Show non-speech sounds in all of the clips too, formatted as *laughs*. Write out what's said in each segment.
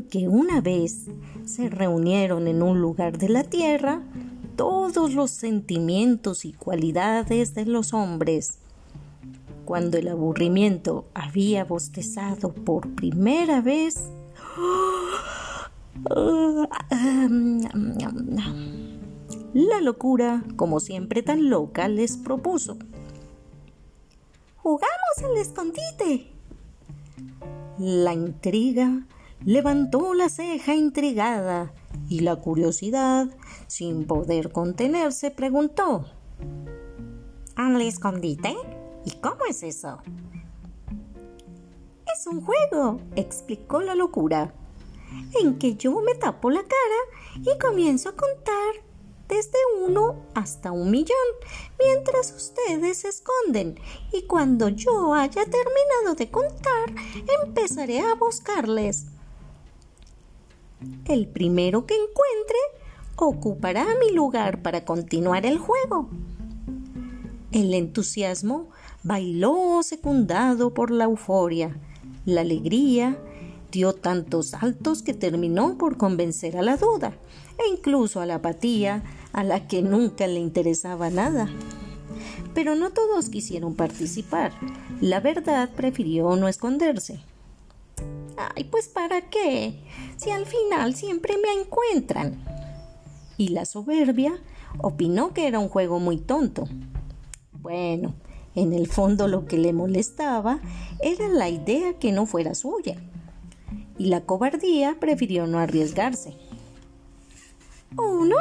Que una vez se reunieron en un lugar de la tierra todos los sentimientos y cualidades de los hombres. Cuando el aburrimiento había bostezado por primera vez, la locura, como siempre tan loca, les propuso. ¡Jugamos al escondite! La intriga levantó la ceja intrigada y la curiosidad, sin poder contenerse, preguntó ¿Al escondite? ¿Y cómo es eso? Es un juego, explicó la locura, en que yo me tapo la cara y comienzo a contar desde uno hasta un millón, mientras ustedes se esconden, y cuando yo haya terminado de contar, empezaré a buscarles. El primero que encuentre ocupará mi lugar para continuar el juego. El entusiasmo bailó secundado por la euforia. La alegría dio tantos saltos que terminó por convencer a la duda e incluso a la apatía a la que nunca le interesaba nada. Pero no todos quisieron participar. La verdad prefirió no esconderse. Ay, pues ¿para qué? Si al final siempre me encuentran. Y la soberbia opinó que era un juego muy tonto. Bueno, en el fondo lo que le molestaba era la idea que no fuera suya. Y la cobardía prefirió no arriesgarse. Uno,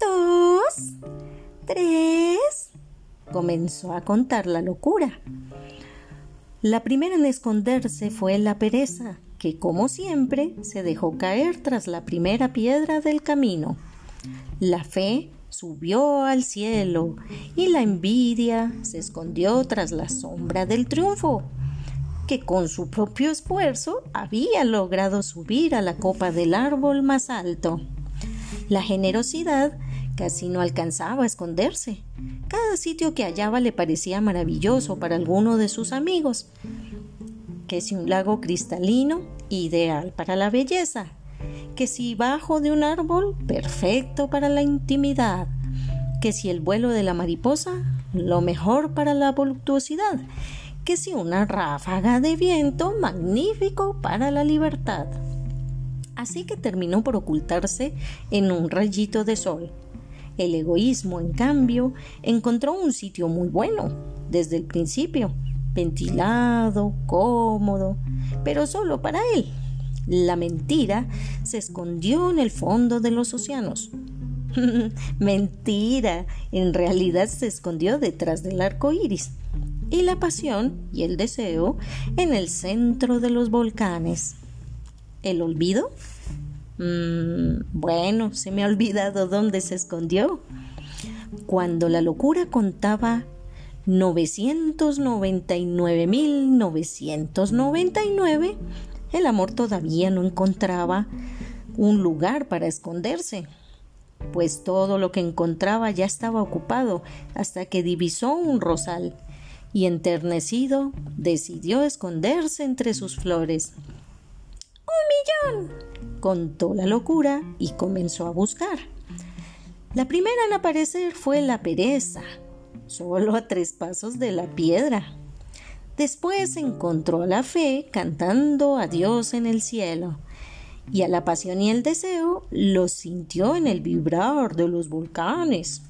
dos, tres. Comenzó a contar la locura. La primera en esconderse fue la pereza, que como siempre se dejó caer tras la primera piedra del camino. La fe subió al cielo y la envidia se escondió tras la sombra del triunfo, que con su propio esfuerzo había logrado subir a la copa del árbol más alto. La generosidad casi no alcanzaba a esconderse. Cada sitio que hallaba le parecía maravilloso para alguno de sus amigos. Que si un lago cristalino, ideal para la belleza. Que si bajo de un árbol, perfecto para la intimidad. Que si el vuelo de la mariposa, lo mejor para la voluptuosidad. Que si una ráfaga de viento, magnífico para la libertad así que terminó por ocultarse en un rayito de sol. El egoísmo, en cambio, encontró un sitio muy bueno desde el principio, ventilado, cómodo, pero solo para él. La mentira se escondió en el fondo de los océanos. *laughs* mentira, en realidad se escondió detrás del arco iris. Y la pasión y el deseo en el centro de los volcanes. ¿El olvido? Mm, bueno, se me ha olvidado dónde se escondió. Cuando la locura contaba 999.999, el amor todavía no encontraba un lugar para esconderse, pues todo lo que encontraba ya estaba ocupado hasta que divisó un rosal y enternecido decidió esconderse entre sus flores. ¡Un millón! contó la locura y comenzó a buscar. La primera en aparecer fue la pereza, solo a tres pasos de la piedra. Después encontró a la fe cantando a Dios en el cielo, y a la pasión y el deseo lo sintió en el vibrar de los volcanes.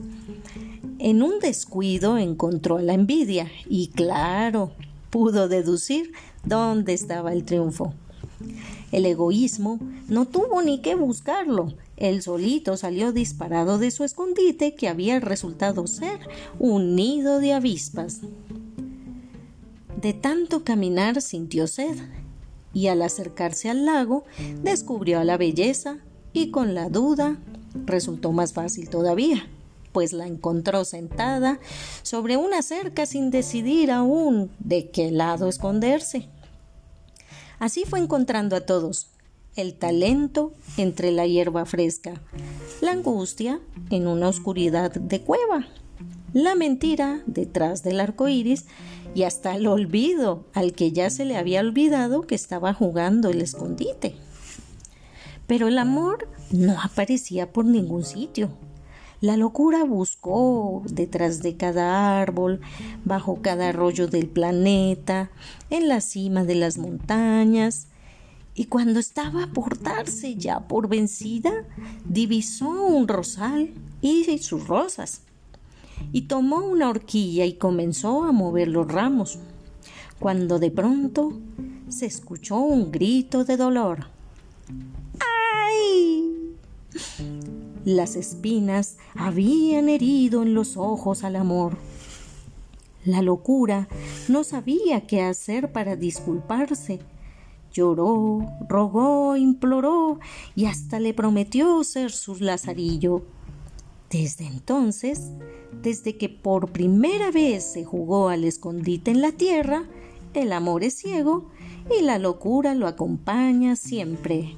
En un descuido encontró a la envidia, y claro, pudo deducir dónde estaba el triunfo. El egoísmo no tuvo ni que buscarlo. Él solito salió disparado de su escondite que había resultado ser un nido de avispas. De tanto caminar sintió sed y al acercarse al lago descubrió a la belleza y con la duda resultó más fácil todavía, pues la encontró sentada sobre una cerca sin decidir aún de qué lado esconderse. Así fue encontrando a todos. El talento entre la hierba fresca, la angustia en una oscuridad de cueva, la mentira detrás del arco iris y hasta el olvido al que ya se le había olvidado que estaba jugando el escondite. Pero el amor no aparecía por ningún sitio. La locura buscó detrás de cada árbol, bajo cada arroyo del planeta, en la cima de las montañas, y cuando estaba por darse ya por vencida, divisó un rosal y sus rosas, y tomó una horquilla y comenzó a mover los ramos, cuando de pronto se escuchó un grito de dolor. Las espinas habían herido en los ojos al amor. La locura no sabía qué hacer para disculparse. Lloró, rogó, imploró y hasta le prometió ser su lazarillo. Desde entonces, desde que por primera vez se jugó al escondite en la tierra, el amor es ciego y la locura lo acompaña siempre.